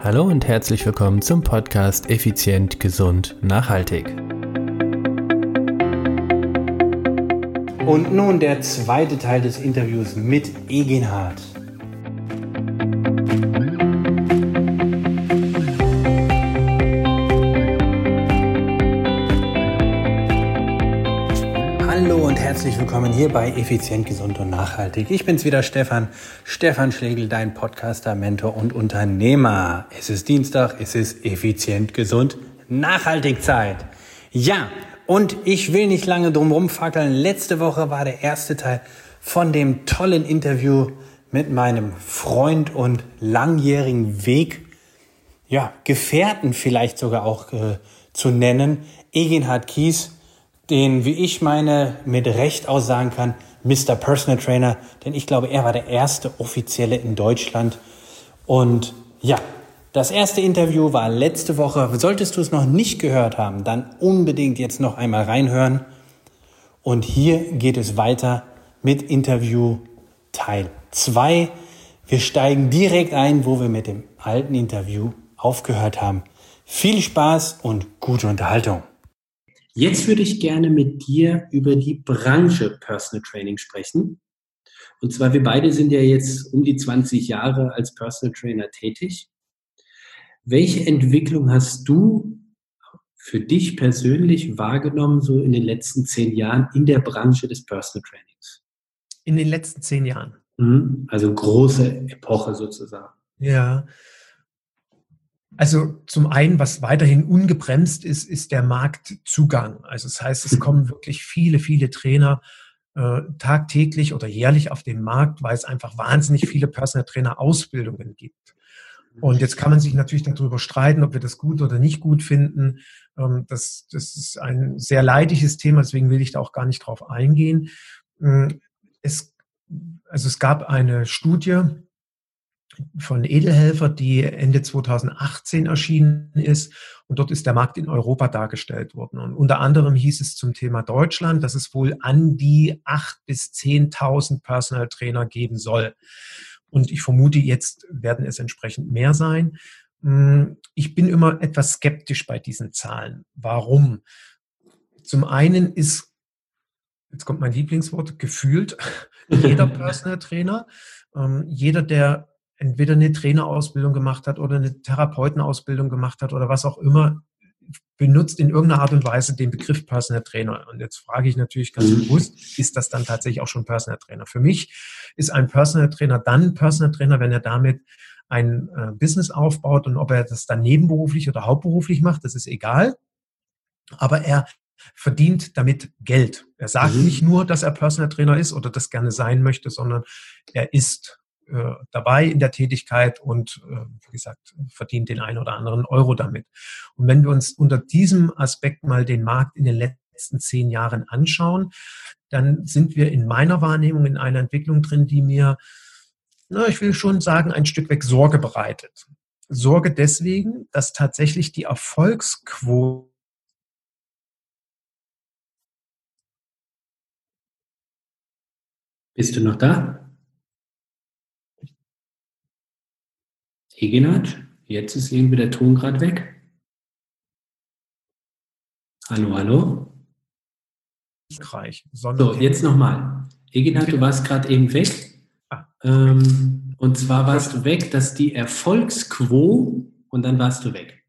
Hallo und herzlich willkommen zum Podcast Effizient, Gesund, Nachhaltig. Und nun der zweite Teil des Interviews mit Egenhard. Hier bei Effizient, Gesund und Nachhaltig. Ich bin's wieder, Stefan. Stefan Schlegel, dein Podcaster, Mentor und Unternehmer. Es ist Dienstag, es ist Effizient, Gesund, Nachhaltig Zeit. Ja, und ich will nicht lange drum rumfackeln. Letzte Woche war der erste Teil von dem tollen Interview mit meinem Freund und langjährigen Weg, ja, Gefährten vielleicht sogar auch äh, zu nennen, Egenhard Kies den, wie ich meine, mit Recht aussagen kann, Mr. Personal Trainer, denn ich glaube, er war der erste offizielle in Deutschland. Und ja, das erste Interview war letzte Woche. Solltest du es noch nicht gehört haben, dann unbedingt jetzt noch einmal reinhören. Und hier geht es weiter mit Interview Teil 2. Wir steigen direkt ein, wo wir mit dem alten Interview aufgehört haben. Viel Spaß und gute Unterhaltung. Jetzt würde ich gerne mit dir über die Branche Personal Training sprechen. Und zwar, wir beide sind ja jetzt um die 20 Jahre als Personal Trainer tätig. Welche Entwicklung hast du für dich persönlich wahrgenommen, so in den letzten zehn Jahren in der Branche des Personal Trainings? In den letzten zehn Jahren. Mhm. Also große Epoche sozusagen. Ja, also zum einen, was weiterhin ungebremst ist, ist der Marktzugang. Also das heißt, es kommen wirklich viele, viele Trainer äh, tagtäglich oder jährlich auf den Markt, weil es einfach wahnsinnig viele Personal Trainer Ausbildungen gibt. Und jetzt kann man sich natürlich darüber streiten, ob wir das gut oder nicht gut finden. Ähm, das, das ist ein sehr leidiges Thema, deswegen will ich da auch gar nicht drauf eingehen. Ähm, es, also es gab eine Studie, von Edelhelfer, die Ende 2018 erschienen ist. Und dort ist der Markt in Europa dargestellt worden. Und unter anderem hieß es zum Thema Deutschland, dass es wohl an die 8.000 bis 10.000 Personal Trainer geben soll. Und ich vermute, jetzt werden es entsprechend mehr sein. Hm, ich bin immer etwas skeptisch bei diesen Zahlen. Warum? Zum einen ist, jetzt kommt mein Lieblingswort, gefühlt jeder Personal Trainer, ähm, jeder, der entweder eine Trainerausbildung gemacht hat oder eine Therapeutenausbildung gemacht hat oder was auch immer, benutzt in irgendeiner Art und Weise den Begriff Personal Trainer. Und jetzt frage ich natürlich ganz mhm. bewusst, ist das dann tatsächlich auch schon Personal Trainer? Für mich ist ein Personal Trainer dann Personal Trainer, wenn er damit ein äh, Business aufbaut und ob er das dann nebenberuflich oder hauptberuflich macht, das ist egal. Aber er verdient damit Geld. Er sagt mhm. nicht nur, dass er Personal Trainer ist oder das gerne sein möchte, sondern er ist äh, dabei in der Tätigkeit und, äh, wie gesagt, verdient den einen oder anderen Euro damit. Und wenn wir uns unter diesem Aspekt mal den Markt in den letzten zehn Jahren anschauen, dann sind wir in meiner Wahrnehmung in einer Entwicklung drin, die mir, na, ich will schon sagen, ein Stück weg Sorge bereitet. Sorge deswegen, dass tatsächlich die Erfolgsquote Bist du noch da? Egenat, jetzt ist irgendwie der Ton gerade weg. Hallo, hallo. So, jetzt nochmal. Egenat, du warst gerade eben weg. Ah. Ähm, und zwar warst du weg, dass die Erfolgsquo und dann warst du weg.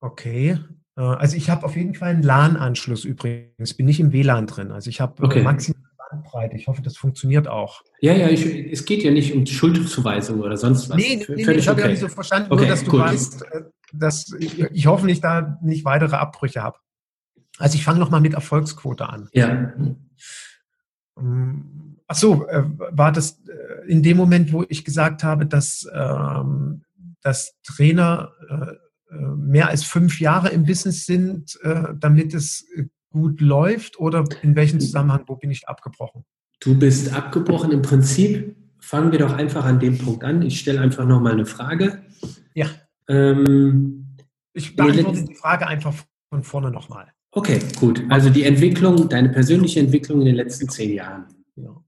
Okay. Äh, also ich habe auf jeden Fall einen LAN-Anschluss übrigens. Bin nicht im WLAN drin. Also ich habe äh, okay. maximal Bandbreite. Ich hoffe, das funktioniert auch. Ja, ja, ich, es geht ja nicht um Schuldzuweisung oder sonst was. Nee, nee, nee ich habe okay. ja nicht so verstanden, okay, nur dass du gut. weißt, äh, dass ich, ich hoffentlich da nicht weitere Abbrüche habe. Also ich fange nochmal mit Erfolgsquote an. Ja. Ähm, ach so, äh, war das äh, in dem Moment, wo ich gesagt habe, dass, ähm, dass Trainer mehr als fünf Jahre im Business sind, damit es gut läuft oder in welchem Zusammenhang, wo bin ich abgebrochen? Du bist abgebrochen. Im Prinzip fangen wir doch einfach an dem Punkt an. Ich stelle einfach nochmal eine Frage. Ja. Ähm, ich beantworte die Frage einfach von vorne nochmal. Okay, gut. Also die Entwicklung, deine persönliche Entwicklung in den letzten zehn Jahren. Ja.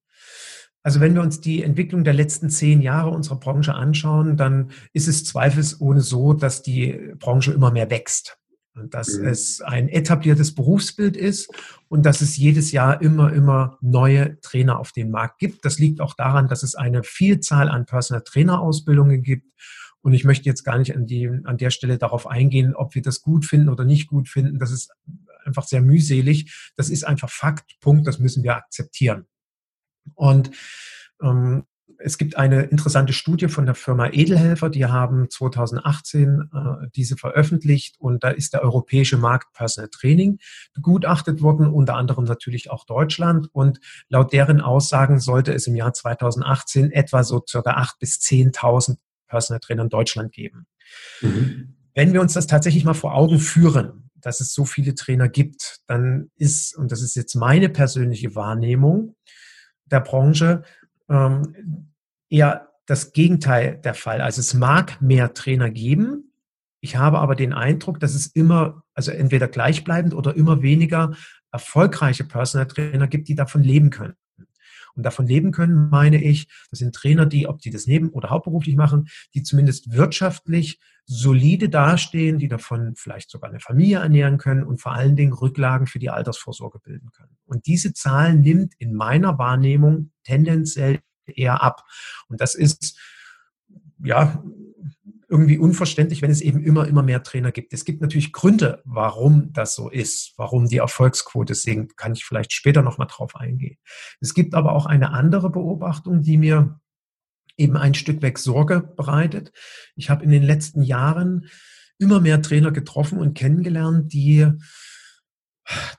Also wenn wir uns die Entwicklung der letzten zehn Jahre unserer Branche anschauen, dann ist es zweifelsohne so, dass die Branche immer mehr wächst. Dass mhm. es ein etabliertes Berufsbild ist und dass es jedes Jahr immer, immer neue Trainer auf den Markt gibt. Das liegt auch daran, dass es eine Vielzahl an Personal Trainer Ausbildungen gibt. Und ich möchte jetzt gar nicht an, die, an der Stelle darauf eingehen, ob wir das gut finden oder nicht gut finden. Das ist einfach sehr mühselig. Das ist einfach Fakt, Punkt, das müssen wir akzeptieren. Und ähm, es gibt eine interessante Studie von der Firma Edelhelfer, die haben 2018 äh, diese veröffentlicht und da ist der europäische Markt Personal Training begutachtet worden, unter anderem natürlich auch Deutschland und laut deren Aussagen sollte es im Jahr 2018 etwa so circa 8.000 bis 10.000 Personal Trainer in Deutschland geben. Mhm. Wenn wir uns das tatsächlich mal vor Augen führen, dass es so viele Trainer gibt, dann ist, und das ist jetzt meine persönliche Wahrnehmung der Branche, ähm, eher das Gegenteil der Fall. Also es mag mehr Trainer geben. Ich habe aber den Eindruck, dass es immer, also entweder gleichbleibend oder immer weniger erfolgreiche Personal Trainer gibt, die davon leben können. Und davon leben können, meine ich, das sind Trainer, die, ob die das neben- oder hauptberuflich machen, die zumindest wirtschaftlich solide dastehen, die davon vielleicht sogar eine Familie ernähren können und vor allen Dingen Rücklagen für die Altersvorsorge bilden können. Und diese Zahl nimmt in meiner Wahrnehmung tendenziell eher ab. Und das ist, ja, irgendwie unverständlich, wenn es eben immer, immer mehr Trainer gibt. Es gibt natürlich Gründe, warum das so ist, warum die Erfolgsquote sinkt. Kann ich vielleicht später nochmal drauf eingehen. Es gibt aber auch eine andere Beobachtung, die mir eben ein Stück weg Sorge bereitet. Ich habe in den letzten Jahren immer mehr Trainer getroffen und kennengelernt, die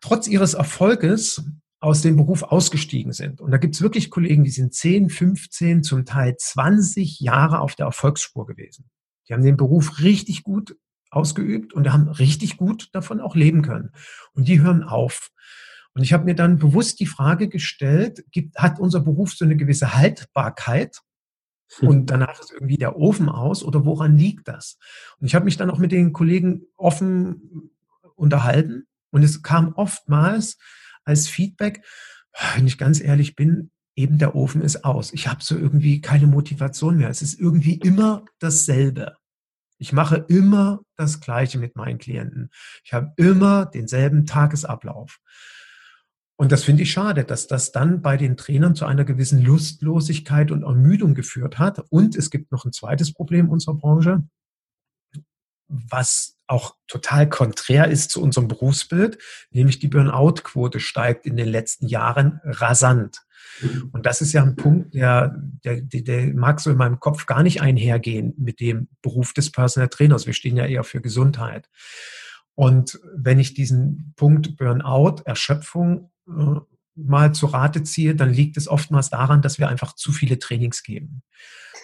trotz ihres Erfolges aus dem Beruf ausgestiegen sind. Und da gibt es wirklich Kollegen, die sind 10, 15, zum Teil 20 Jahre auf der Erfolgsspur gewesen. Die haben den Beruf richtig gut ausgeübt und haben richtig gut davon auch leben können. Und die hören auf. Und ich habe mir dann bewusst die Frage gestellt, gibt, hat unser Beruf so eine gewisse Haltbarkeit? Und danach ist irgendwie der Ofen aus oder woran liegt das? Und ich habe mich dann auch mit den Kollegen offen unterhalten und es kam oftmals als Feedback, wenn ich ganz ehrlich bin, eben der Ofen ist aus. Ich habe so irgendwie keine Motivation mehr. Es ist irgendwie immer dasselbe. Ich mache immer das Gleiche mit meinen Klienten. Ich habe immer denselben Tagesablauf. Und das finde ich schade, dass das dann bei den Trainern zu einer gewissen Lustlosigkeit und Ermüdung geführt hat. Und es gibt noch ein zweites Problem unserer Branche, was auch total konträr ist zu unserem Berufsbild, nämlich die Burnout-Quote steigt in den letzten Jahren rasant. Und das ist ja ein Punkt, der, der, der mag so in meinem Kopf gar nicht einhergehen mit dem Beruf des Personal Trainers. Wir stehen ja eher für Gesundheit. Und wenn ich diesen Punkt Burnout, Erschöpfung äh, mal zu Rate ziehe, dann liegt es oftmals daran, dass wir einfach zu viele Trainings geben.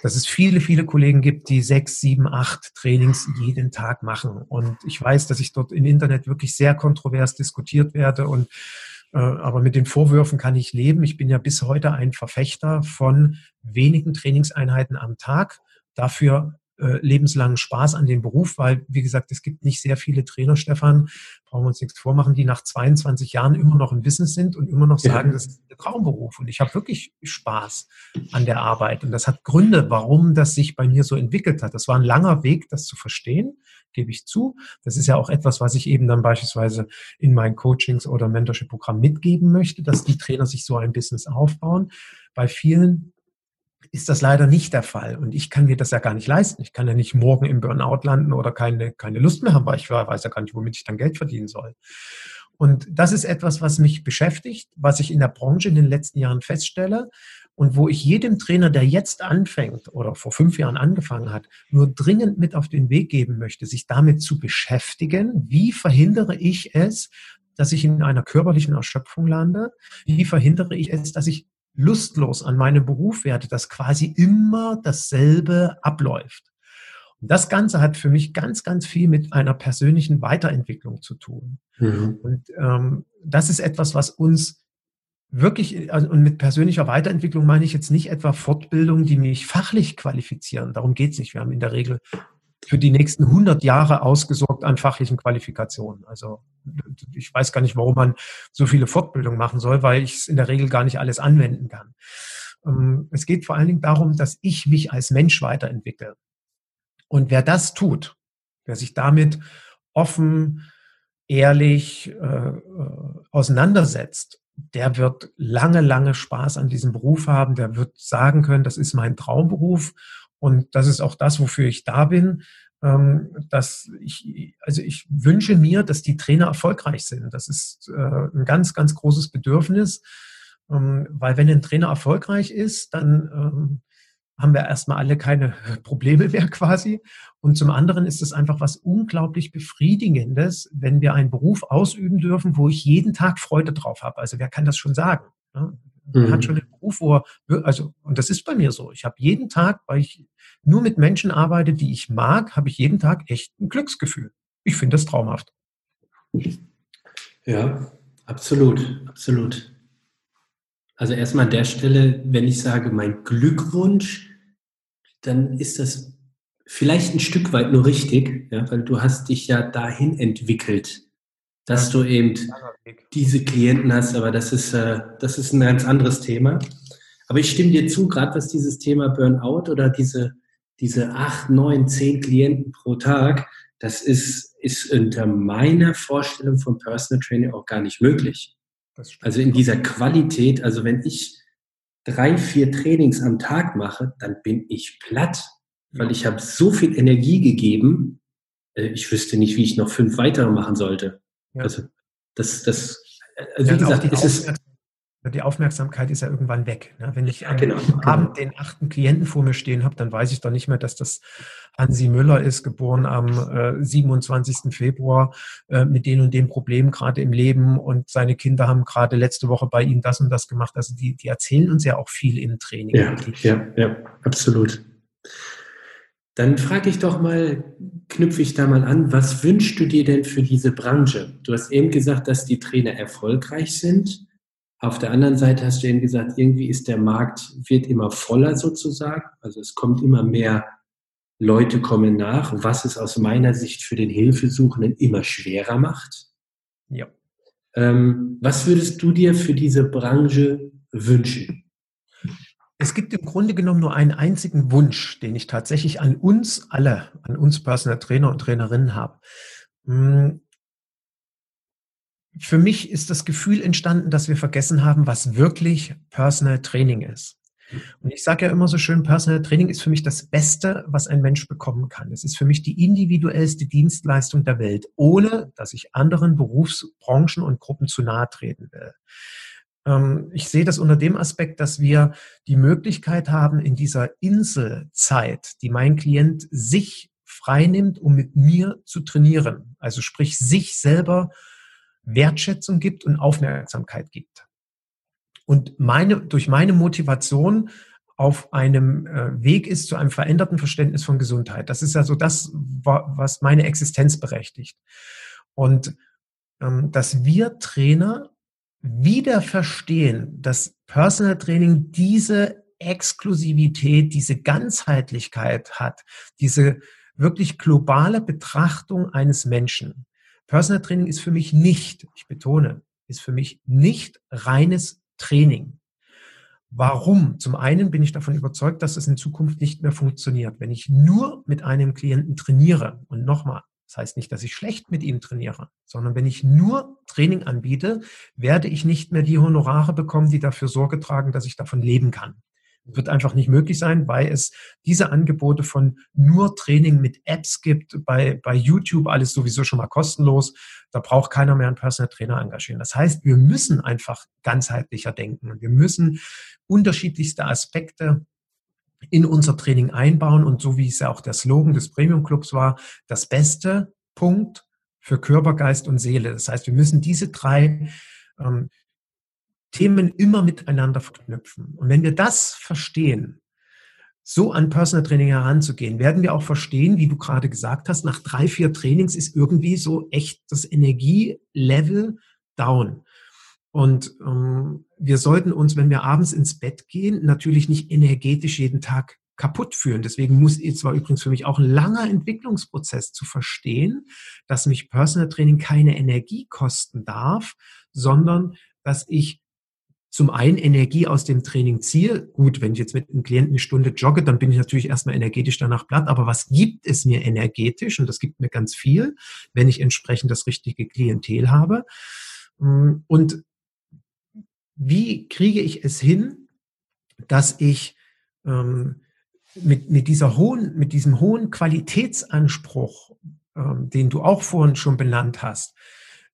Dass es viele, viele Kollegen gibt, die sechs, sieben, acht Trainings jeden Tag machen. Und ich weiß, dass ich dort im Internet wirklich sehr kontrovers diskutiert werde und aber mit den Vorwürfen kann ich leben. Ich bin ja bis heute ein Verfechter von wenigen Trainingseinheiten am Tag. Dafür äh, lebenslangen Spaß an dem Beruf, weil, wie gesagt, es gibt nicht sehr viele Trainer, Stefan, brauchen wir uns nichts vormachen, die nach 22 Jahren immer noch im Business sind und immer noch sagen, ja. das ist ein Traumberuf. Und ich habe wirklich Spaß an der Arbeit. Und das hat Gründe, warum das sich bei mir so entwickelt hat. Das war ein langer Weg, das zu verstehen, gebe ich zu. Das ist ja auch etwas, was ich eben dann beispielsweise in meinen Coachings oder Mentorship-Programm mitgeben möchte, dass die Trainer sich so ein Business aufbauen. Bei vielen ist das leider nicht der Fall. Und ich kann mir das ja gar nicht leisten. Ich kann ja nicht morgen im Burnout landen oder keine, keine Lust mehr haben, weil ich weiß ja gar nicht, womit ich dann Geld verdienen soll. Und das ist etwas, was mich beschäftigt, was ich in der Branche in den letzten Jahren feststelle und wo ich jedem Trainer, der jetzt anfängt oder vor fünf Jahren angefangen hat, nur dringend mit auf den Weg geben möchte, sich damit zu beschäftigen, wie verhindere ich es, dass ich in einer körperlichen Erschöpfung lande? Wie verhindere ich es, dass ich lustlos an meinem Beruf werde, dass quasi immer dasselbe abläuft. Und das Ganze hat für mich ganz, ganz viel mit einer persönlichen Weiterentwicklung zu tun. Mhm. Und ähm, das ist etwas, was uns wirklich, also, und mit persönlicher Weiterentwicklung meine ich jetzt nicht etwa Fortbildung, die mich fachlich qualifizieren. Darum geht es nicht. Wir haben in der Regel für die nächsten 100 Jahre ausgesorgt an fachlichen Qualifikationen. Also ich weiß gar nicht, warum man so viele Fortbildungen machen soll, weil ich es in der Regel gar nicht alles anwenden kann. Ähm, es geht vor allen Dingen darum, dass ich mich als Mensch weiterentwickle. Und wer das tut, wer sich damit offen, ehrlich äh, äh, auseinandersetzt, der wird lange, lange Spaß an diesem Beruf haben. Der wird sagen können, das ist mein Traumberuf und das ist auch das, wofür ich da bin. Ähm, dass ich, also ich wünsche mir, dass die Trainer erfolgreich sind. Das ist äh, ein ganz, ganz großes Bedürfnis, ähm, weil wenn ein Trainer erfolgreich ist, dann ähm, haben wir erstmal alle keine Probleme mehr quasi. Und zum anderen ist es einfach was unglaublich Befriedigendes, wenn wir einen Beruf ausüben dürfen, wo ich jeden Tag Freude drauf habe. Also wer kann das schon sagen? Man mhm. hat schon einen Beruf, wo er, also, und das ist bei mir so. Ich habe jeden Tag, weil ich nur mit Menschen arbeite, die ich mag, habe ich jeden Tag echt ein Glücksgefühl. Ich finde das traumhaft. Ja, absolut, absolut. Also erstmal an der Stelle, wenn ich sage, mein Glückwunsch, dann ist das vielleicht ein Stück weit nur richtig, ja, weil du hast dich ja dahin entwickelt, dass du eben diese Klienten hast, aber das ist, äh, das ist ein ganz anderes Thema. Aber ich stimme dir zu, gerade was dieses Thema Burnout oder diese, diese acht, neun, zehn Klienten pro Tag, das ist, ist unter meiner Vorstellung von Personal Training auch gar nicht möglich. Also in dieser Qualität, also wenn ich drei, vier Trainings am Tag mache, dann bin ich platt, weil ich habe so viel Energie gegeben, äh, ich wüsste nicht, wie ich noch fünf weitere machen sollte. Ja. Also das, das, also wie gesagt, es ist die Aufmerksamkeit ist ja irgendwann weg. Ne? Wenn ich ja, genau, am Abend genau. den achten Klienten vor mir stehen habe, dann weiß ich doch nicht mehr, dass das Hansi Müller ist, geboren am äh, 27. Februar äh, mit den und den Problemen gerade im Leben und seine Kinder haben gerade letzte Woche bei ihm das und das gemacht. Also die, die erzählen uns ja auch viel im Training. Ja, ja, ja, absolut. Dann frage ich doch mal, knüpfe ich da mal an, was wünschst du dir denn für diese Branche? Du hast eben gesagt, dass die Trainer erfolgreich sind. Auf der anderen Seite hast du eben gesagt, irgendwie ist der Markt, wird immer voller sozusagen. Also es kommt immer mehr Leute kommen nach, was es aus meiner Sicht für den Hilfesuchenden immer schwerer macht. Ja. Ähm, was würdest du dir für diese Branche wünschen? Es gibt im Grunde genommen nur einen einzigen Wunsch, den ich tatsächlich an uns alle, an uns Personal Trainer und Trainerinnen habe. Hm, für mich ist das Gefühl entstanden, dass wir vergessen haben, was wirklich Personal Training ist. Und ich sage ja immer so schön, Personal Training ist für mich das Beste, was ein Mensch bekommen kann. Es ist für mich die individuellste Dienstleistung der Welt, ohne dass ich anderen Berufsbranchen und Gruppen zu nahe treten will. Ähm, ich sehe das unter dem Aspekt, dass wir die Möglichkeit haben, in dieser Inselzeit, die mein Klient sich freinimmt, um mit mir zu trainieren, also sprich sich selber Wertschätzung gibt und Aufmerksamkeit gibt. Und meine, durch meine Motivation auf einem äh, Weg ist zu einem veränderten Verständnis von Gesundheit. Das ist also das, was meine Existenz berechtigt. Und ähm, dass wir Trainer wieder verstehen, dass Personal Training diese Exklusivität, diese Ganzheitlichkeit hat, diese wirklich globale Betrachtung eines Menschen. Personal Training ist für mich nicht, ich betone, ist für mich nicht reines Training. Warum? Zum einen bin ich davon überzeugt, dass es in Zukunft nicht mehr funktioniert. Wenn ich nur mit einem Klienten trainiere, und nochmal, das heißt nicht, dass ich schlecht mit ihm trainiere, sondern wenn ich nur Training anbiete, werde ich nicht mehr die Honorare bekommen, die dafür Sorge tragen, dass ich davon leben kann wird einfach nicht möglich sein, weil es diese Angebote von nur Training mit Apps gibt, bei, bei YouTube alles sowieso schon mal kostenlos. Da braucht keiner mehr einen Personal Trainer engagieren. Das heißt, wir müssen einfach ganzheitlicher denken. Wir müssen unterschiedlichste Aspekte in unser Training einbauen und so wie es ja auch der Slogan des Premium Clubs war, das beste Punkt für Körper, Geist und Seele. Das heißt, wir müssen diese drei ähm, Themen immer miteinander verknüpfen. Und wenn wir das verstehen, so an Personal Training heranzugehen, werden wir auch verstehen, wie du gerade gesagt hast, nach drei, vier Trainings ist irgendwie so echt das Energielevel down. Und ähm, wir sollten uns, wenn wir abends ins Bett gehen, natürlich nicht energetisch jeden Tag kaputt fühlen. Deswegen muss es war übrigens für mich auch ein langer Entwicklungsprozess zu verstehen, dass mich Personal Training keine Energie kosten darf, sondern dass ich zum einen Energie aus dem Training ziehe. Gut, wenn ich jetzt mit einem Klienten eine Stunde jogge, dann bin ich natürlich erstmal energetisch danach platt. Aber was gibt es mir energetisch? Und das gibt mir ganz viel, wenn ich entsprechend das richtige Klientel habe. Und wie kriege ich es hin, dass ich ähm, mit, mit, dieser hohen, mit diesem hohen Qualitätsanspruch, ähm, den du auch vorhin schon benannt hast,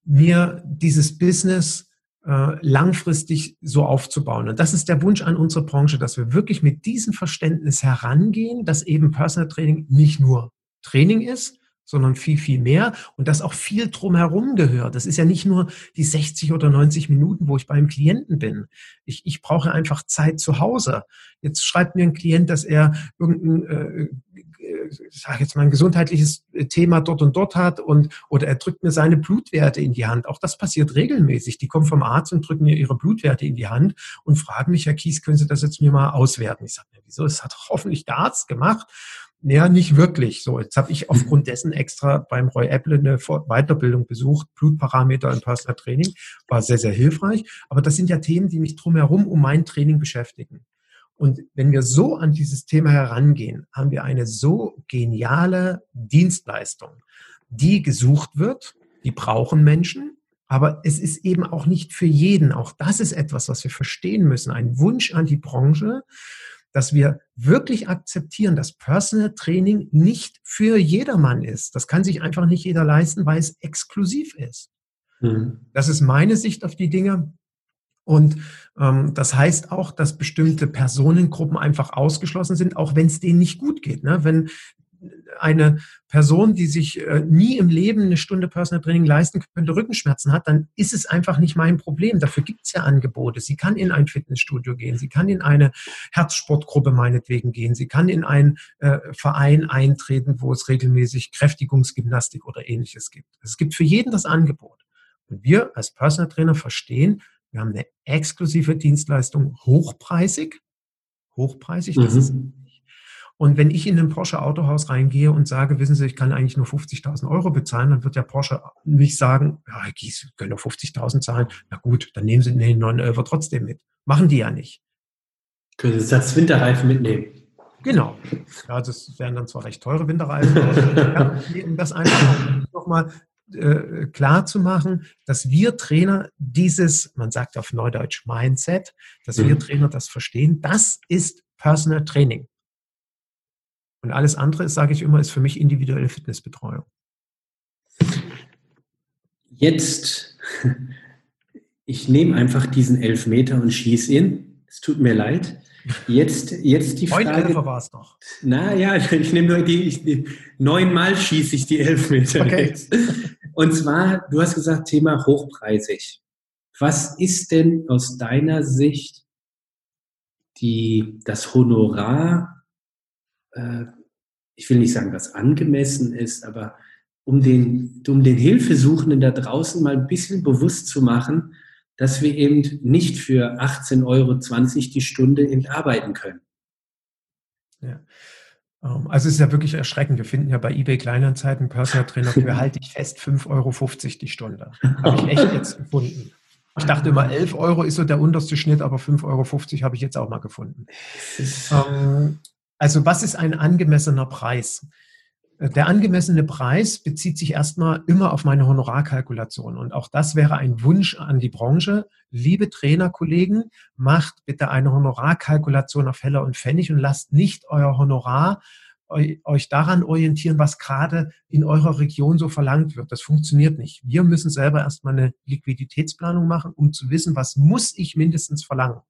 mir dieses Business äh, langfristig so aufzubauen. Und das ist der Wunsch an unsere Branche, dass wir wirklich mit diesem Verständnis herangehen, dass eben Personal Training nicht nur Training ist, sondern viel, viel mehr und dass auch viel drumherum gehört. Das ist ja nicht nur die 60 oder 90 Minuten, wo ich beim Klienten bin. Ich, ich brauche einfach Zeit zu Hause. Jetzt schreibt mir ein Klient, dass er irgendein, äh, äh sag jetzt mal, ein gesundheitliches Thema dort und dort hat und oder er drückt mir seine Blutwerte in die Hand. Auch das passiert regelmäßig. Die kommen vom Arzt und drücken mir ihre Blutwerte in die Hand und fragen mich, Herr Kies, können Sie das jetzt mir mal auswerten? Ich sage mir, wieso? Das hat hoffentlich der Arzt gemacht. Ja, nicht wirklich. So, jetzt habe ich aufgrund dessen extra beim Roy Apple eine Weiterbildung besucht, Blutparameter im Personal Training, war sehr, sehr hilfreich. Aber das sind ja Themen, die mich drumherum um mein Training beschäftigen. Und wenn wir so an dieses Thema herangehen, haben wir eine so geniale Dienstleistung, die gesucht wird, die brauchen Menschen, aber es ist eben auch nicht für jeden. Auch das ist etwas, was wir verstehen müssen. Ein Wunsch an die Branche, dass wir wirklich akzeptieren, dass Personal Training nicht für jedermann ist. Das kann sich einfach nicht jeder leisten, weil es exklusiv ist. Mhm. Das ist meine Sicht auf die Dinge. Und ähm, das heißt auch, dass bestimmte Personengruppen einfach ausgeschlossen sind, auch wenn es denen nicht gut geht. Ne? Wenn eine Person, die sich äh, nie im Leben eine Stunde Personal Training leisten könnte, Rückenschmerzen hat, dann ist es einfach nicht mein Problem. Dafür gibt es ja Angebote. Sie kann in ein Fitnessstudio gehen, sie kann in eine Herzsportgruppe meinetwegen gehen, sie kann in einen äh, Verein eintreten, wo es regelmäßig Kräftigungsgymnastik oder ähnliches gibt. Es gibt für jeden das Angebot. Und wir als Personal Trainer verstehen, wir haben eine exklusive Dienstleistung hochpreisig. Hochpreisig, das mhm. ist und wenn ich in ein Porsche Autohaus reingehe und sage, wissen Sie, ich kann eigentlich nur 50.000 Euro bezahlen, dann wird der Porsche nicht sagen, ja, Herr Gies, Sie können nur 50.000 zahlen. Na gut, dann nehmen Sie den 911 trotzdem mit. Machen die ja nicht. Können Sie Satz Winterreifen mitnehmen? Genau. Ja, das wären dann zwar recht teure Winterreifen, aber um das einfach nochmal äh, klar zu machen, dass wir Trainer dieses, man sagt auf Neudeutsch Mindset, dass mhm. wir Trainer das verstehen, das ist Personal Training. Und alles andere, sage ich immer, ist für mich individuelle Fitnessbetreuung. Jetzt, ich nehme einfach diesen Elfmeter und schieße ihn. Es tut mir leid. Jetzt, jetzt die Frage. Neun war es noch. Na ja, ich nehme nur die, ich, neunmal schieße ich die Elfmeter okay. jetzt. Und zwar, du hast gesagt, Thema hochpreisig. Was ist denn aus deiner Sicht die, das Honorar äh, ich will nicht sagen, was angemessen ist, aber um den, um den Hilfesuchenden da draußen mal ein bisschen bewusst zu machen, dass wir eben nicht für 18,20 Euro die Stunde eben arbeiten können. Ja. Ähm, also es ist ja wirklich erschreckend. Wir finden ja bei eBay Kleinanzeigen Personal Trainer für halte ich fest 5,50 Euro die Stunde. Habe ich echt jetzt gefunden. Ich dachte immer, 11 Euro ist so der unterste Schnitt, aber 5,50 Euro habe ich jetzt auch mal gefunden. Ähm, also was ist ein angemessener Preis? Der angemessene Preis bezieht sich erstmal immer auf meine Honorarkalkulation. Und auch das wäre ein Wunsch an die Branche. Liebe Trainerkollegen, macht bitte eine Honorarkalkulation auf Heller und Pfennig und lasst nicht euer Honorar euch daran orientieren, was gerade in eurer Region so verlangt wird. Das funktioniert nicht. Wir müssen selber erstmal eine Liquiditätsplanung machen, um zu wissen, was muss ich mindestens verlangen.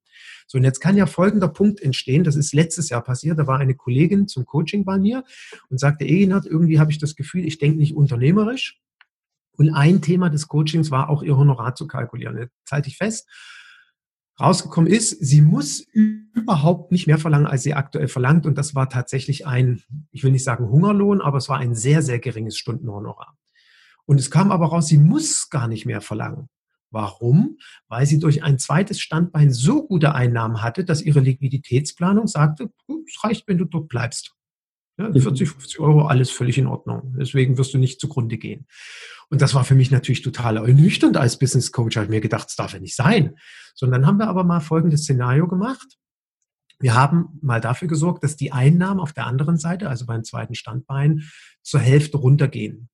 So, und jetzt kann ja folgender Punkt entstehen. Das ist letztes Jahr passiert. Da war eine Kollegin zum Coaching bei mir und sagte, Eginhard, irgendwie habe ich das Gefühl, ich denke nicht unternehmerisch. Und ein Thema des Coachings war auch ihr Honorar zu kalkulieren. Jetzt halte ich fest. Rausgekommen ist, sie muss überhaupt nicht mehr verlangen, als sie aktuell verlangt. Und das war tatsächlich ein, ich will nicht sagen Hungerlohn, aber es war ein sehr, sehr geringes Stundenhonorar. Und es kam aber raus, sie muss gar nicht mehr verlangen. Warum? Weil sie durch ein zweites Standbein so gute Einnahmen hatte, dass ihre Liquiditätsplanung sagte, es reicht, wenn du dort bleibst. Ja, 40, mhm. 50 Euro, alles völlig in Ordnung. Deswegen wirst du nicht zugrunde gehen. Und das war für mich natürlich total ernüchternd als Business Coach. Habe mir gedacht, das darf ja nicht sein. Sondern haben wir aber mal folgendes Szenario gemacht. Wir haben mal dafür gesorgt, dass die Einnahmen auf der anderen Seite, also beim zweiten Standbein, zur Hälfte runtergehen.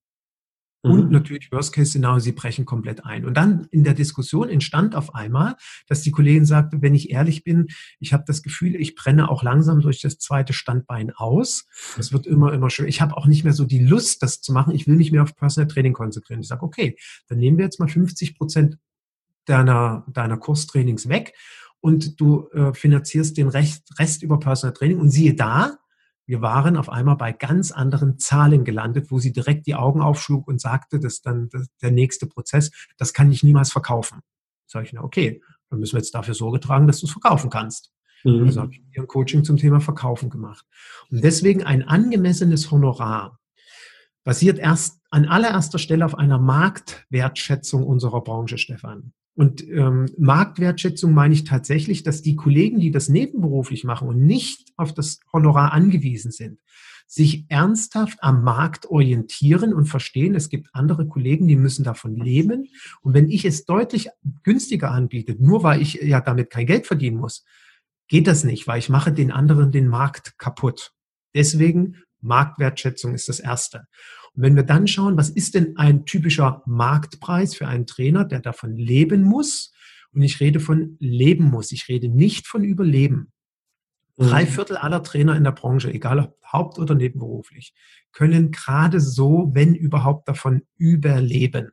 Und mhm. natürlich Worst-Case-Szenario, sie brechen komplett ein. Und dann in der Diskussion entstand auf einmal, dass die Kollegin sagte, wenn ich ehrlich bin, ich habe das Gefühl, ich brenne auch langsam durch das zweite Standbein aus. Das wird immer, immer schön. Ich habe auch nicht mehr so die Lust, das zu machen. Ich will nicht mehr auf Personal Training konzentrieren. Ich sage, okay, dann nehmen wir jetzt mal 50 Prozent deiner, deiner Kurstrainings weg und du äh, finanzierst den Rest, Rest über Personal Training. Und siehe da, wir waren auf einmal bei ganz anderen Zahlen gelandet, wo sie direkt die Augen aufschlug und sagte, dass dann der nächste Prozess, das kann ich niemals verkaufen. Sag ich, na okay, dann müssen wir jetzt dafür Sorge tragen, dass du es verkaufen kannst. Mhm. Also habe ich ein Coaching zum Thema Verkaufen gemacht. Und deswegen ein angemessenes Honorar basiert erst an allererster Stelle auf einer Marktwertschätzung unserer Branche, Stefan. Und ähm, Marktwertschätzung meine ich tatsächlich, dass die Kollegen, die das nebenberuflich machen und nicht auf das Honorar angewiesen sind, sich ernsthaft am Markt orientieren und verstehen, es gibt andere Kollegen, die müssen davon leben. Und wenn ich es deutlich günstiger anbiete, nur weil ich ja damit kein Geld verdienen muss, geht das nicht, weil ich mache den anderen den Markt kaputt. Deswegen Marktwertschätzung ist das Erste. Und wenn wir dann schauen, was ist denn ein typischer Marktpreis für einen Trainer, der davon leben muss? Und ich rede von leben muss. Ich rede nicht von Überleben. Mhm. Drei Viertel aller Trainer in der Branche, egal ob haupt- oder nebenberuflich, können gerade so, wenn überhaupt, davon überleben.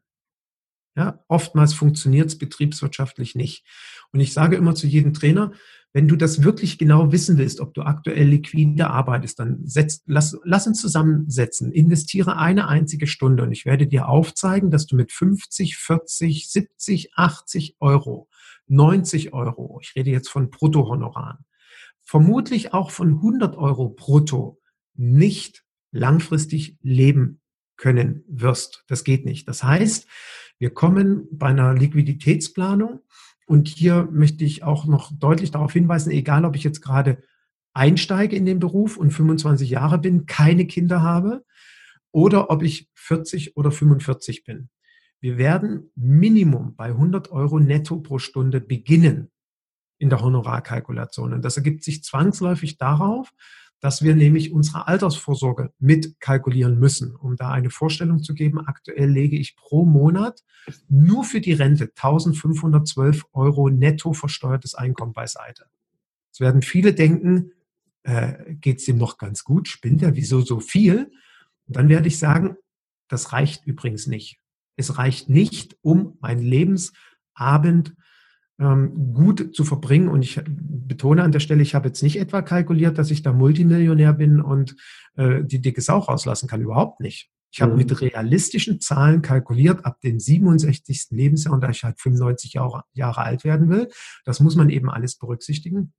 Ja, oftmals funktioniert es betriebswirtschaftlich nicht. Und ich sage immer zu jedem Trainer, wenn du das wirklich genau wissen willst, ob du aktuell liquide arbeitest, dann setz, lass, lass uns zusammensetzen. Investiere eine einzige Stunde und ich werde dir aufzeigen, dass du mit 50, 40, 70, 80 Euro, 90 Euro, ich rede jetzt von Bruttohonoraren, vermutlich auch von 100 Euro brutto nicht langfristig leben können wirst. Das geht nicht. Das heißt, wir kommen bei einer Liquiditätsplanung und hier möchte ich auch noch deutlich darauf hinweisen, egal ob ich jetzt gerade einsteige in den Beruf und 25 Jahre bin, keine Kinder habe oder ob ich 40 oder 45 bin. Wir werden Minimum bei 100 Euro netto pro Stunde beginnen in der Honorarkalkulation. Und das ergibt sich zwangsläufig darauf, dass wir nämlich unsere Altersvorsorge mit kalkulieren müssen. Um da eine Vorstellung zu geben, aktuell lege ich pro Monat nur für die Rente 1512 Euro netto versteuertes Einkommen beiseite. Es werden viele denken, äh, geht es ihm noch ganz gut, spinnt er, wieso so viel? Und dann werde ich sagen, das reicht übrigens nicht. Es reicht nicht, um meinen Lebensabend gut zu verbringen. Und ich betone an der Stelle, ich habe jetzt nicht etwa kalkuliert, dass ich da Multimillionär bin und äh, die dicke Sau rauslassen kann. Überhaupt nicht. Ich habe mhm. mit realistischen Zahlen kalkuliert ab dem 67. Lebensjahr und da ich halt 95 Jahre, Jahre alt werden will. Das muss man eben alles berücksichtigen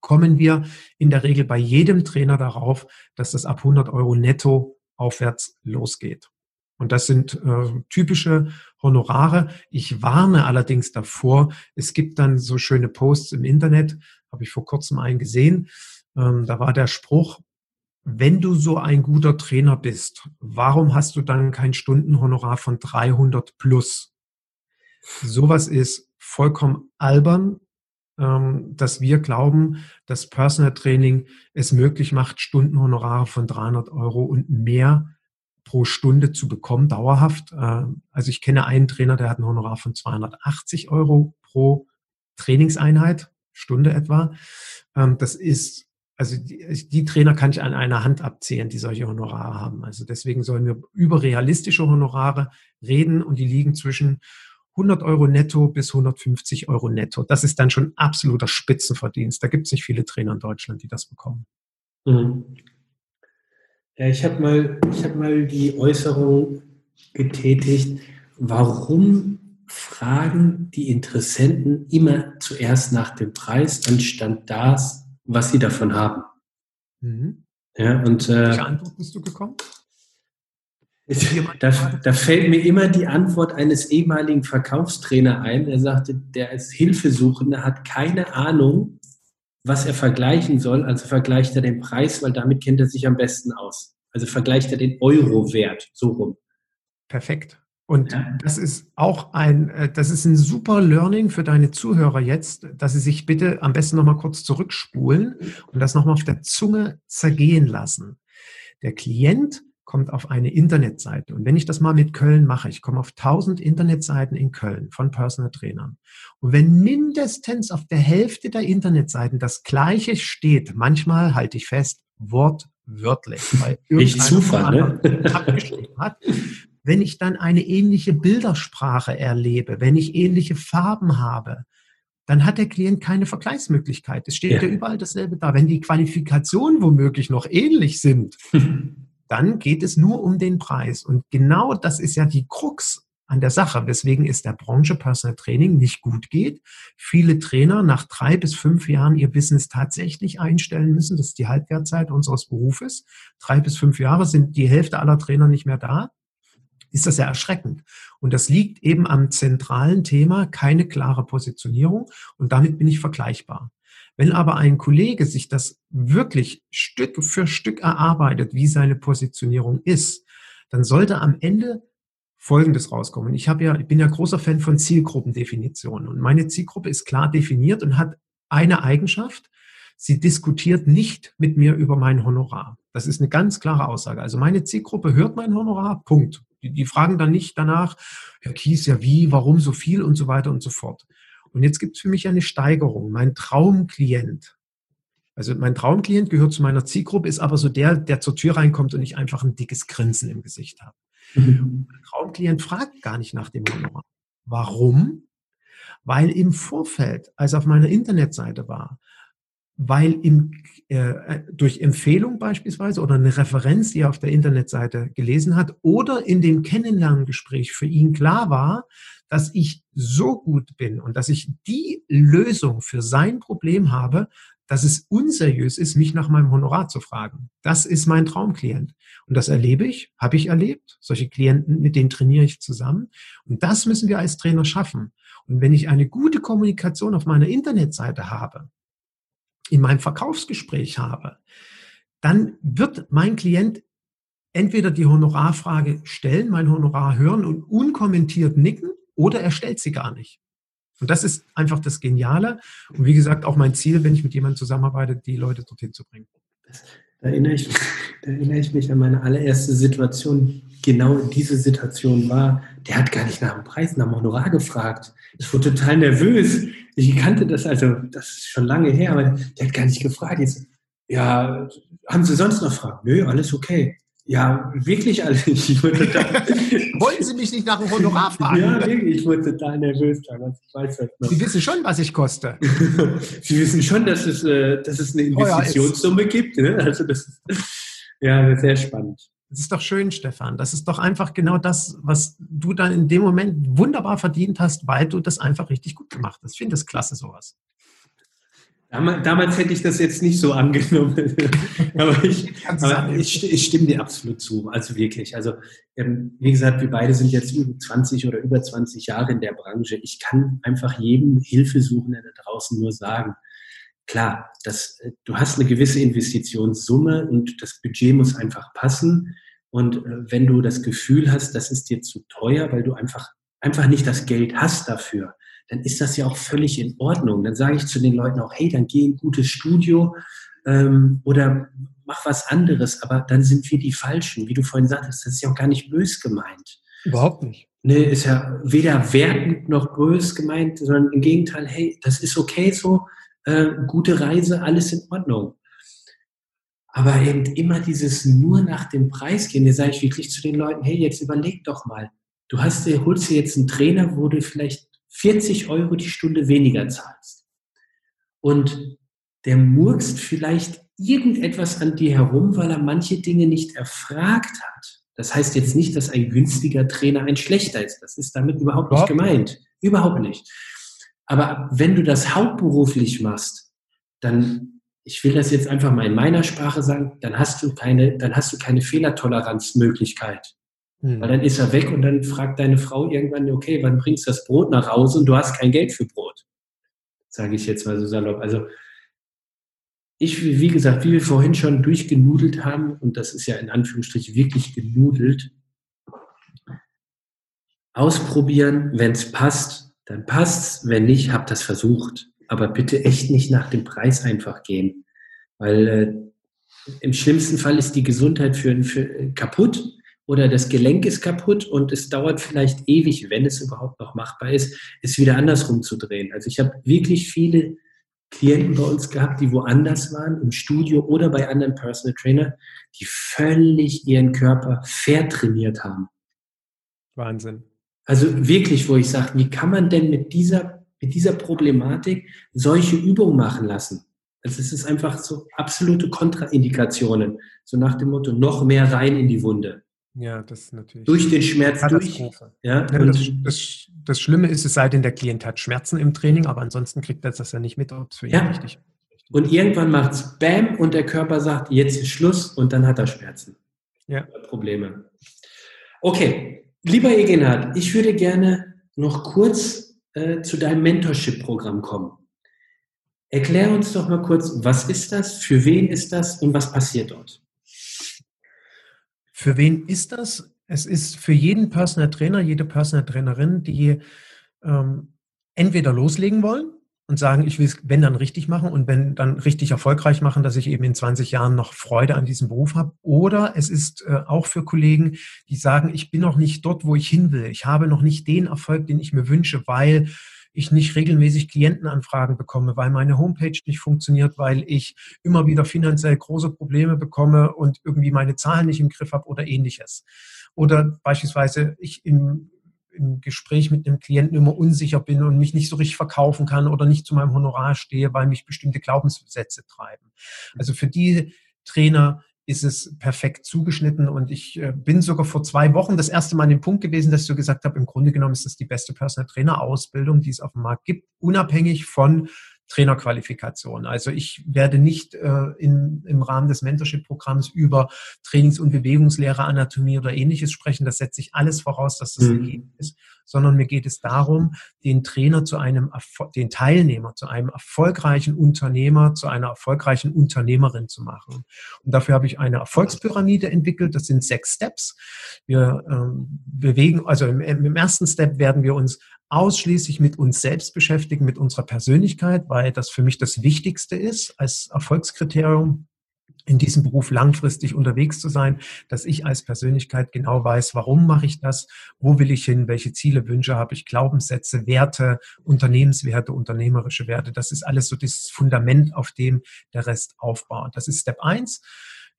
kommen wir in der Regel bei jedem Trainer darauf, dass das ab 100 Euro netto aufwärts losgeht. Und das sind äh, typische Honorare. Ich warne allerdings davor, es gibt dann so schöne Posts im Internet, habe ich vor kurzem einen gesehen. Ähm, da war der Spruch, wenn du so ein guter Trainer bist, warum hast du dann kein Stundenhonorar von 300 plus? Sowas ist vollkommen albern, ähm, dass wir glauben, dass Personal Training es möglich macht, Stundenhonorare von 300 Euro und mehr pro Stunde zu bekommen, dauerhaft. Äh, also ich kenne einen Trainer, der hat ein Honorar von 280 Euro pro Trainingseinheit, Stunde etwa. Ähm, das ist, also die, die Trainer kann ich an einer Hand abzählen, die solche Honorare haben. Also deswegen sollen wir über realistische Honorare reden und die liegen zwischen 100 Euro netto bis 150 Euro netto. Das ist dann schon absoluter Spitzenverdienst. Da gibt es nicht viele Trainer in Deutschland, die das bekommen. Mhm. Ja, ich habe mal, hab mal die Äußerung getätigt, warum fragen die Interessenten immer zuerst nach dem Preis, anstatt das, was sie davon haben. Mhm. Ja, und, äh, Welche Antwort bist du gekommen? Da, da, fällt mir immer die Antwort eines ehemaligen Verkaufstrainer ein. Er sagte, der als Hilfesuchende hat keine Ahnung, was er vergleichen soll, also vergleicht er den Preis, weil damit kennt er sich am besten aus. Also vergleicht er den Euro-Wert, so rum. Perfekt. Und ja. das ist auch ein, äh, das ist ein super Learning für deine Zuhörer jetzt, dass sie sich bitte am besten nochmal kurz zurückspulen und das nochmal auf der Zunge zergehen lassen. Der Klient kommt auf eine Internetseite. Und wenn ich das mal mit Köln mache, ich komme auf 1000 Internetseiten in Köln von Personal Trainern. Und wenn mindestens auf der Hälfte der Internetseiten das Gleiche steht, manchmal halte ich fest, wortwörtlich, weil irgendein Zufall, ne? hat, wenn ich dann eine ähnliche Bildersprache erlebe, wenn ich ähnliche Farben habe, dann hat der Klient keine Vergleichsmöglichkeit. Es steht ja, ja überall dasselbe da. Wenn die Qualifikationen womöglich noch ähnlich sind, dann geht es nur um den Preis. Und genau das ist ja die Krux an der Sache, weswegen es der Branche Personal Training nicht gut geht. Viele Trainer nach drei bis fünf Jahren ihr Business tatsächlich einstellen müssen. Das ist die Halbwertzeit unseres Berufes. Drei bis fünf Jahre sind die Hälfte aller Trainer nicht mehr da ist das ja erschreckend. Und das liegt eben am zentralen Thema, keine klare Positionierung und damit bin ich vergleichbar. Wenn aber ein Kollege sich das wirklich Stück für Stück erarbeitet, wie seine Positionierung ist, dann sollte am Ende Folgendes rauskommen. Ich habe ja, ich bin ja großer Fan von Zielgruppendefinitionen und meine Zielgruppe ist klar definiert und hat eine Eigenschaft. Sie diskutiert nicht mit mir über mein Honorar. Das ist eine ganz klare Aussage. Also meine Zielgruppe hört mein Honorar, Punkt. Die, die fragen dann nicht danach, Herr Kies, ja wie, warum so viel und so weiter und so fort. Und jetzt gibt es für mich eine Steigerung. Mein Traumklient, also mein Traumklient gehört zu meiner Zielgruppe, ist aber so der, der zur Tür reinkommt und ich einfach ein dickes Grinsen im Gesicht habe. Mhm. Mein Traumklient fragt gar nicht nach dem Honorar. Warum? Weil im Vorfeld, als er auf meiner Internetseite war, weil im, äh, durch Empfehlung beispielsweise oder eine Referenz, die er auf der Internetseite gelesen hat, oder in dem Kennenlerngespräch für ihn klar war, dass ich so gut bin und dass ich die Lösung für sein Problem habe, dass es unseriös ist, mich nach meinem Honorar zu fragen. Das ist mein Traumklient. Und das erlebe ich, habe ich erlebt. Solche Klienten, mit denen trainiere ich zusammen. Und das müssen wir als Trainer schaffen. Und wenn ich eine gute Kommunikation auf meiner Internetseite habe, in meinem Verkaufsgespräch habe, dann wird mein Klient entweder die Honorarfrage stellen, mein Honorar hören und unkommentiert nicken oder er stellt sie gar nicht. Und das ist einfach das Geniale. Und wie gesagt, auch mein Ziel, wenn ich mit jemandem zusammenarbeite, die Leute dorthin zu bringen. Da erinnere ich, da erinnere ich mich an meine allererste Situation. Genau diese Situation war, der hat gar nicht nach dem Preis, nach dem Honorar gefragt. Ich wurde total nervös. Ich kannte das, also das ist schon lange her, aber der hat gar nicht gefragt. Jetzt, ja, haben Sie sonst noch Fragen? Nö, alles okay. Ja, wirklich alles. Ich wurde total Wollen Sie mich nicht nach dem Honorar fragen? Ja, wirklich. Ich wurde total nervös damals. Ich weiß das noch. Sie wissen schon, was ich koste. Sie wissen schon, dass es, äh, dass es eine Investitionssumme gibt. Ne? Also das ist ja sehr spannend. Das ist doch schön, Stefan. Das ist doch einfach genau das, was du dann in dem Moment wunderbar verdient hast, weil du das einfach richtig gut gemacht hast. Ich finde das klasse, sowas. Damals, hätte ich das jetzt nicht so angenommen. aber, ich, aber ich, ich, stimme dir absolut zu. Also wirklich. Also, ähm, wie gesagt, wir beide sind jetzt über 20 oder über 20 Jahre in der Branche. Ich kann einfach jedem Hilfesuchenden da draußen nur sagen, klar, das, äh, du hast eine gewisse Investitionssumme und das Budget muss einfach passen. Und äh, wenn du das Gefühl hast, das ist dir zu teuer, weil du einfach, einfach nicht das Geld hast dafür, dann ist das ja auch völlig in Ordnung. Dann sage ich zu den Leuten auch, hey, dann geh in ein gutes Studio ähm, oder mach was anderes. Aber dann sind wir die Falschen. Wie du vorhin sagtest, das ist ja auch gar nicht bös gemeint. Überhaupt nicht. Nee, ist ja weder wertend noch bös gemeint, sondern im Gegenteil, hey, das ist okay so äh, gute Reise, alles in Ordnung. Aber eben immer dieses nur nach dem Preis gehen, da sage ich wirklich zu den Leuten, hey, jetzt überleg doch mal. Du hast holst dir jetzt einen Trainer, wo du vielleicht 40 Euro die Stunde weniger zahlst. Und der murkst vielleicht irgendetwas an dir herum, weil er manche Dinge nicht erfragt hat. Das heißt jetzt nicht, dass ein günstiger Trainer ein schlechter ist. Das ist damit überhaupt nicht gemeint. Überhaupt nicht. Aber wenn du das hauptberuflich machst, dann, ich will das jetzt einfach mal in meiner Sprache sagen, dann hast du keine, dann hast du keine Fehlertoleranzmöglichkeit. Hm. Weil dann ist er weg und dann fragt deine Frau irgendwann, okay, wann bringst du das Brot nach Hause und du hast kein Geld für Brot. Sage ich jetzt mal so salopp. Also ich, wie gesagt, wie wir vorhin schon durchgenudelt haben, und das ist ja in Anführungsstrichen wirklich genudelt, ausprobieren, wenn es passt, dann passt's, wenn nicht, habt das versucht. Aber bitte echt nicht nach dem Preis einfach gehen, weil äh, im schlimmsten Fall ist die Gesundheit für, für äh, kaputt oder das Gelenk ist kaputt und es dauert vielleicht ewig, wenn es überhaupt noch machbar ist, es wieder andersrum zu drehen. Also ich habe wirklich viele Klienten bei uns gehabt, die woanders waren, im Studio oder bei anderen Personal Trainer, die völlig ihren Körper vertrainiert haben. Wahnsinn. Also wirklich, wo ich sage, wie kann man denn mit dieser, mit dieser Problematik solche Übungen machen lassen? Also es ist einfach so absolute Kontraindikationen. So nach dem Motto, noch mehr rein in die Wunde. Ja, das ist natürlich. Durch den Schmerz durch. Ja, ja das, das, das, Schlimme ist, es sei denn, der Klient hat Schmerzen im Training, aber ansonsten kriegt er das ja nicht mit, ob es für ihn ja. richtig Und irgendwann macht es Bam und der Körper sagt, jetzt ist Schluss und dann hat er Schmerzen. Ja. Probleme. Okay, lieber Egenhard, ich würde gerne noch kurz äh, zu deinem Mentorship-Programm kommen. Erklär uns doch mal kurz, was ist das, für wen ist das und was passiert dort? Für wen ist das? Es ist für jeden Personal Trainer, jede Personal Trainerin, die ähm, entweder loslegen wollen und sagen, ich will es, wenn dann richtig machen und wenn dann richtig erfolgreich machen, dass ich eben in 20 Jahren noch Freude an diesem Beruf habe. Oder es ist äh, auch für Kollegen, die sagen, ich bin noch nicht dort, wo ich hin will. Ich habe noch nicht den Erfolg, den ich mir wünsche, weil ich nicht regelmäßig Klientenanfragen bekomme, weil meine Homepage nicht funktioniert, weil ich immer wieder finanziell große Probleme bekomme und irgendwie meine Zahlen nicht im Griff habe oder ähnliches. Oder beispielsweise ich im, im Gespräch mit einem Klienten immer unsicher bin und mich nicht so richtig verkaufen kann oder nicht zu meinem Honorar stehe, weil mich bestimmte Glaubenssätze treiben. Also für die Trainer ist es perfekt zugeschnitten. Und ich äh, bin sogar vor zwei Wochen das erste Mal an dem Punkt gewesen, dass ich so gesagt habe, im Grunde genommen ist das die beste Personal Trainer Ausbildung, die es auf dem Markt gibt, unabhängig von Trainerqualifikation. Also ich werde nicht äh, in, im Rahmen des Mentorship-Programms über Trainings- und Bewegungslehre, Anatomie oder ähnliches sprechen. Das setze ich alles voraus, dass das mhm. gegeben ist, sondern mir geht es darum, den Trainer zu einem, den Teilnehmer zu einem erfolgreichen Unternehmer, zu einer erfolgreichen Unternehmerin zu machen. Und dafür habe ich eine Erfolgspyramide entwickelt. Das sind sechs Steps. Wir ähm, bewegen, also im, im ersten Step werden wir uns ausschließlich mit uns selbst beschäftigen, mit unserer Persönlichkeit, weil das für mich das Wichtigste ist als Erfolgskriterium in diesem Beruf langfristig unterwegs zu sein, dass ich als Persönlichkeit genau weiß, warum mache ich das, wo will ich hin, welche Ziele, Wünsche habe ich, Glaubenssätze, Werte, Unternehmenswerte, unternehmerische Werte. Das ist alles so das Fundament, auf dem der Rest aufbaut. Das ist Step eins.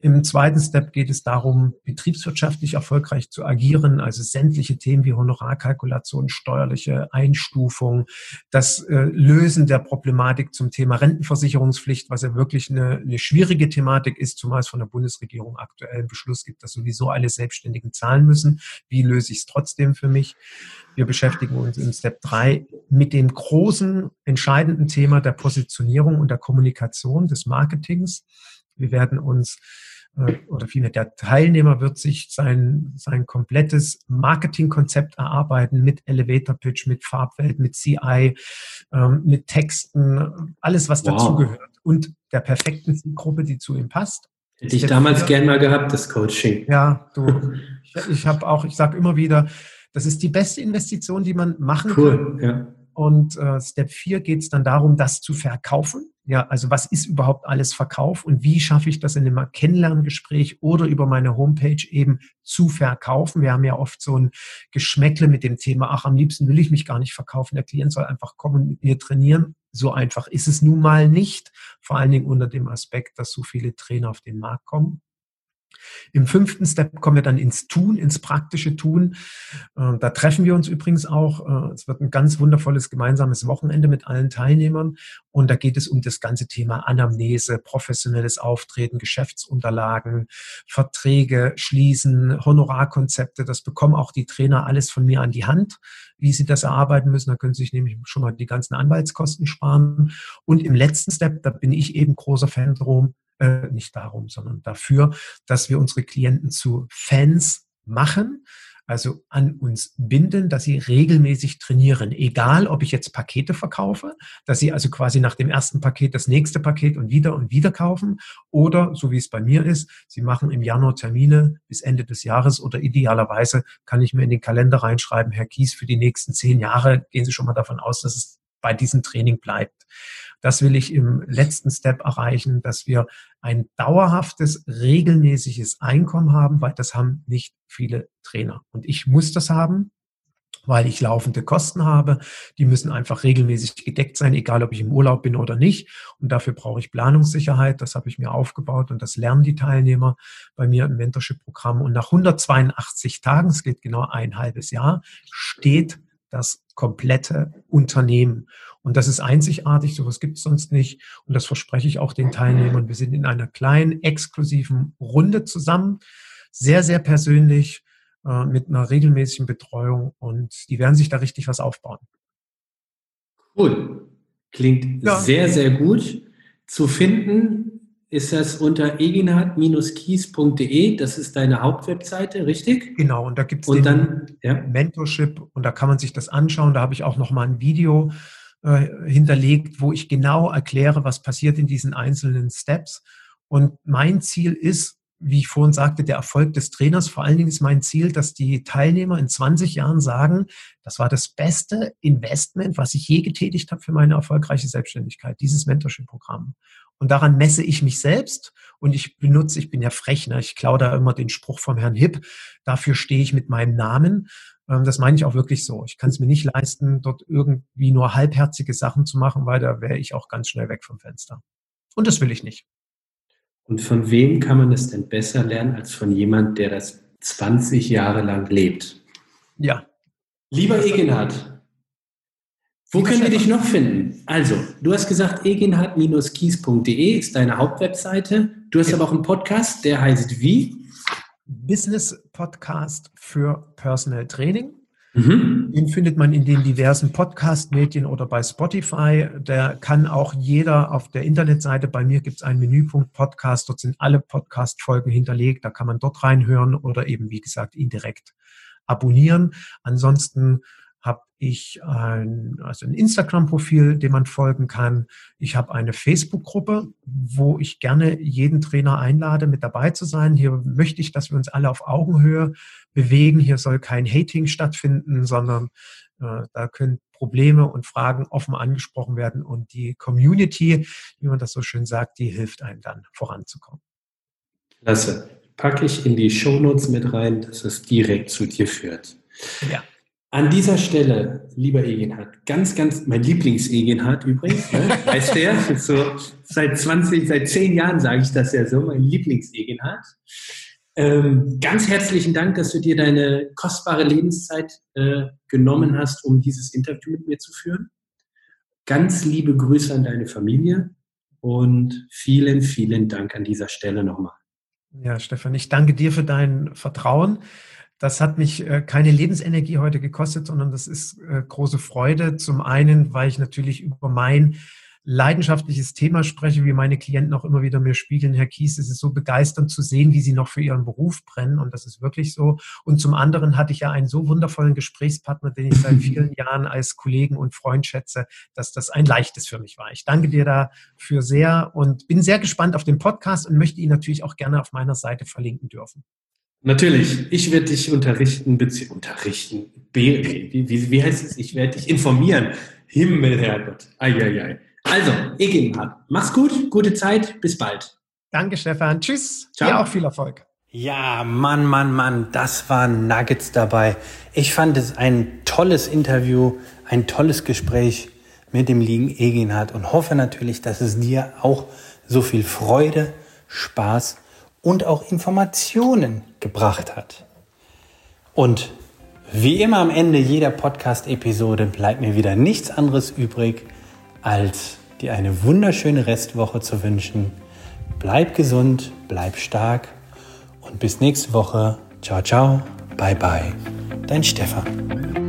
Im zweiten Step geht es darum, betriebswirtschaftlich erfolgreich zu agieren, also sämtliche Themen wie Honorarkalkulation, steuerliche Einstufung, das äh, Lösen der Problematik zum Thema Rentenversicherungspflicht, was ja wirklich eine, eine schwierige Thematik ist, zumal es von der Bundesregierung aktuell einen Beschluss gibt, dass sowieso alle Selbstständigen zahlen müssen. Wie löse ich es trotzdem für mich? Wir beschäftigen uns im Step 3 mit dem großen, entscheidenden Thema der Positionierung und der Kommunikation des Marketings. Wir werden uns oder vielmehr der Teilnehmer wird sich sein, sein komplettes Marketingkonzept erarbeiten mit Elevator Pitch, mit Farbwelt, mit CI, ähm, mit Texten, alles was wow. dazugehört und der perfekten Zielgruppe, die zu ihm passt. Hätte ich damals gern mal gehabt, das Coaching. Ja, du. ich, ich habe auch, ich sage immer wieder, das ist die beste Investition, die man machen cool, kann. Ja. Und äh, Step 4 geht es dann darum, das zu verkaufen. Ja, also was ist überhaupt alles Verkauf und wie schaffe ich das in einem Kennenlerngespräch oder über meine Homepage eben zu verkaufen? Wir haben ja oft so ein Geschmäckle mit dem Thema, ach, am liebsten will ich mich gar nicht verkaufen. Der Klient soll einfach kommen und mit mir trainieren. So einfach ist es nun mal nicht. Vor allen Dingen unter dem Aspekt, dass so viele Trainer auf den Markt kommen. Im fünften Step kommen wir dann ins Tun, ins praktische Tun. Äh, da treffen wir uns übrigens auch. Äh, es wird ein ganz wundervolles gemeinsames Wochenende mit allen Teilnehmern. Und da geht es um das ganze Thema Anamnese, professionelles Auftreten, Geschäftsunterlagen, Verträge schließen, Honorarkonzepte. Das bekommen auch die Trainer alles von mir an die Hand, wie sie das erarbeiten müssen. Da können sie sich nämlich schon mal die ganzen Anwaltskosten sparen. Und im letzten Step, da bin ich eben großer Fan drum, äh, nicht darum, sondern dafür, dass wir unsere Klienten zu Fans machen. also an uns binden, dass sie regelmäßig trainieren. Egal, ob ich jetzt Pakete verkaufe, dass sie also quasi nach dem ersten Paket das nächste Paket und wieder und wieder kaufen oder, so wie es bei mir ist, sie machen im Januar Termine bis Ende des Jahres oder idealerweise kann ich mir in den Kalender reinschreiben, Herr Kies, für die nächsten zehn Jahre gehen Sie schon mal davon aus, dass es bei diesem Training bleibt. Das will ich im letzten Step erreichen, dass wir ein dauerhaftes, regelmäßiges Einkommen haben, weil das haben nicht viele Trainer. Und ich muss das haben, weil ich laufende Kosten habe. Die müssen einfach regelmäßig gedeckt sein, egal ob ich im Urlaub bin oder nicht. Und dafür brauche ich Planungssicherheit. Das habe ich mir aufgebaut und das lernen die Teilnehmer bei mir im Mentorship-Programm. Und nach 182 Tagen, es geht genau ein halbes Jahr, steht das komplette Unternehmen. Und das ist einzigartig, sowas gibt es sonst nicht. Und das verspreche ich auch den Teilnehmern. Wir sind in einer kleinen, exklusiven Runde zusammen, sehr, sehr persönlich, äh, mit einer regelmäßigen Betreuung und die werden sich da richtig was aufbauen. Cool. Klingt ja. sehr, sehr gut. Zu finden ist das unter eginhard-kies.de. Das ist deine Hauptwebseite, richtig? Genau, und da gibt es dann ja. Mentorship und da kann man sich das anschauen. Da habe ich auch noch mal ein Video äh, hinterlegt, wo ich genau erkläre, was passiert in diesen einzelnen Steps. Und mein Ziel ist, wie ich vorhin sagte, der Erfolg des Trainers. Vor allen Dingen ist mein Ziel, dass die Teilnehmer in 20 Jahren sagen, das war das beste Investment, was ich je getätigt habe für meine erfolgreiche Selbstständigkeit, dieses Mentorship-Programm. Und daran messe ich mich selbst und ich benutze, ich bin ja frech, ne? ich klaue da immer den Spruch vom Herrn Hipp, dafür stehe ich mit meinem Namen. Ähm, das meine ich auch wirklich so. Ich kann es mir nicht leisten, dort irgendwie nur halbherzige Sachen zu machen, weil da wäre ich auch ganz schnell weg vom Fenster. Und das will ich nicht. Und von wem kann man das denn besser lernen als von jemand, der das 20 Jahre lang lebt? Ja. Lieber Egenhard, wo können wir dich noch finden? Also, du hast gesagt, eginhard-kies.de ist deine Hauptwebseite. Du hast ja. aber auch einen Podcast, der heißt wie? Business Podcast für Personal Training. Mhm. Den findet man in den diversen Podcast-Medien oder bei Spotify. Der kann auch jeder auf der Internetseite. Bei mir gibt es einen Menüpunkt Podcast. Dort sind alle Podcast-Folgen hinterlegt. Da kann man dort reinhören oder eben, wie gesagt, ihn direkt abonnieren. Ansonsten habe ich ein, also ein Instagram-Profil, dem man folgen kann. Ich habe eine Facebook-Gruppe, wo ich gerne jeden Trainer einlade, mit dabei zu sein. Hier möchte ich, dass wir uns alle auf Augenhöhe bewegen. Hier soll kein Hating stattfinden, sondern äh, da können Probleme und Fragen offen angesprochen werden. Und die Community, wie man das so schön sagt, die hilft einem dann voranzukommen. Klasse. Packe ich in die Shownotes mit rein, dass es direkt zu dir führt. Ja. An dieser Stelle, lieber Egenhard, ganz, ganz, mein Lieblings-Egenhard übrigens, ne? weißt du ja, so seit 20, seit 10 Jahren sage ich das ja so, mein Lieblings-Egenhard. Ähm, ganz herzlichen Dank, dass du dir deine kostbare Lebenszeit äh, genommen hast, um dieses Interview mit mir zu führen. Ganz liebe Grüße an deine Familie und vielen, vielen Dank an dieser Stelle nochmal. Ja, Stefan, ich danke dir für dein Vertrauen. Das hat mich äh, keine Lebensenergie heute gekostet, sondern das ist äh, große Freude. Zum einen, weil ich natürlich über mein leidenschaftliches Thema spreche, wie meine Klienten auch immer wieder mir spiegeln, Herr Kies, es ist so begeisternd zu sehen, wie Sie noch für Ihren Beruf brennen und das ist wirklich so. Und zum anderen hatte ich ja einen so wundervollen Gesprächspartner, den ich seit vielen Jahren als Kollegen und Freund schätze, dass das ein leichtes für mich war. Ich danke dir dafür sehr und bin sehr gespannt auf den Podcast und möchte ihn natürlich auch gerne auf meiner Seite verlinken dürfen. Natürlich, ich werde dich unterrichten, beziehungsweise unterrichten, wie, wie, wie heißt es? Ich werde dich informieren. Himmel, Herrgott. Eieiei. Also, Egenhard, mach's gut, gute Zeit, bis bald. Danke, Stefan. Tschüss. Ciao. Dir auch viel Erfolg. Ja, Mann, Mann, Mann, das waren Nuggets dabei. Ich fand es ein tolles Interview, ein tolles Gespräch mit dem lieben Egenhard und hoffe natürlich, dass es dir auch so viel Freude, Spaß und auch Informationen gebracht hat. Und wie immer am Ende jeder Podcast-Episode bleibt mir wieder nichts anderes übrig, als dir eine wunderschöne Restwoche zu wünschen. Bleib gesund, bleib stark und bis nächste Woche. Ciao, ciao, bye, bye. Dein Stefan.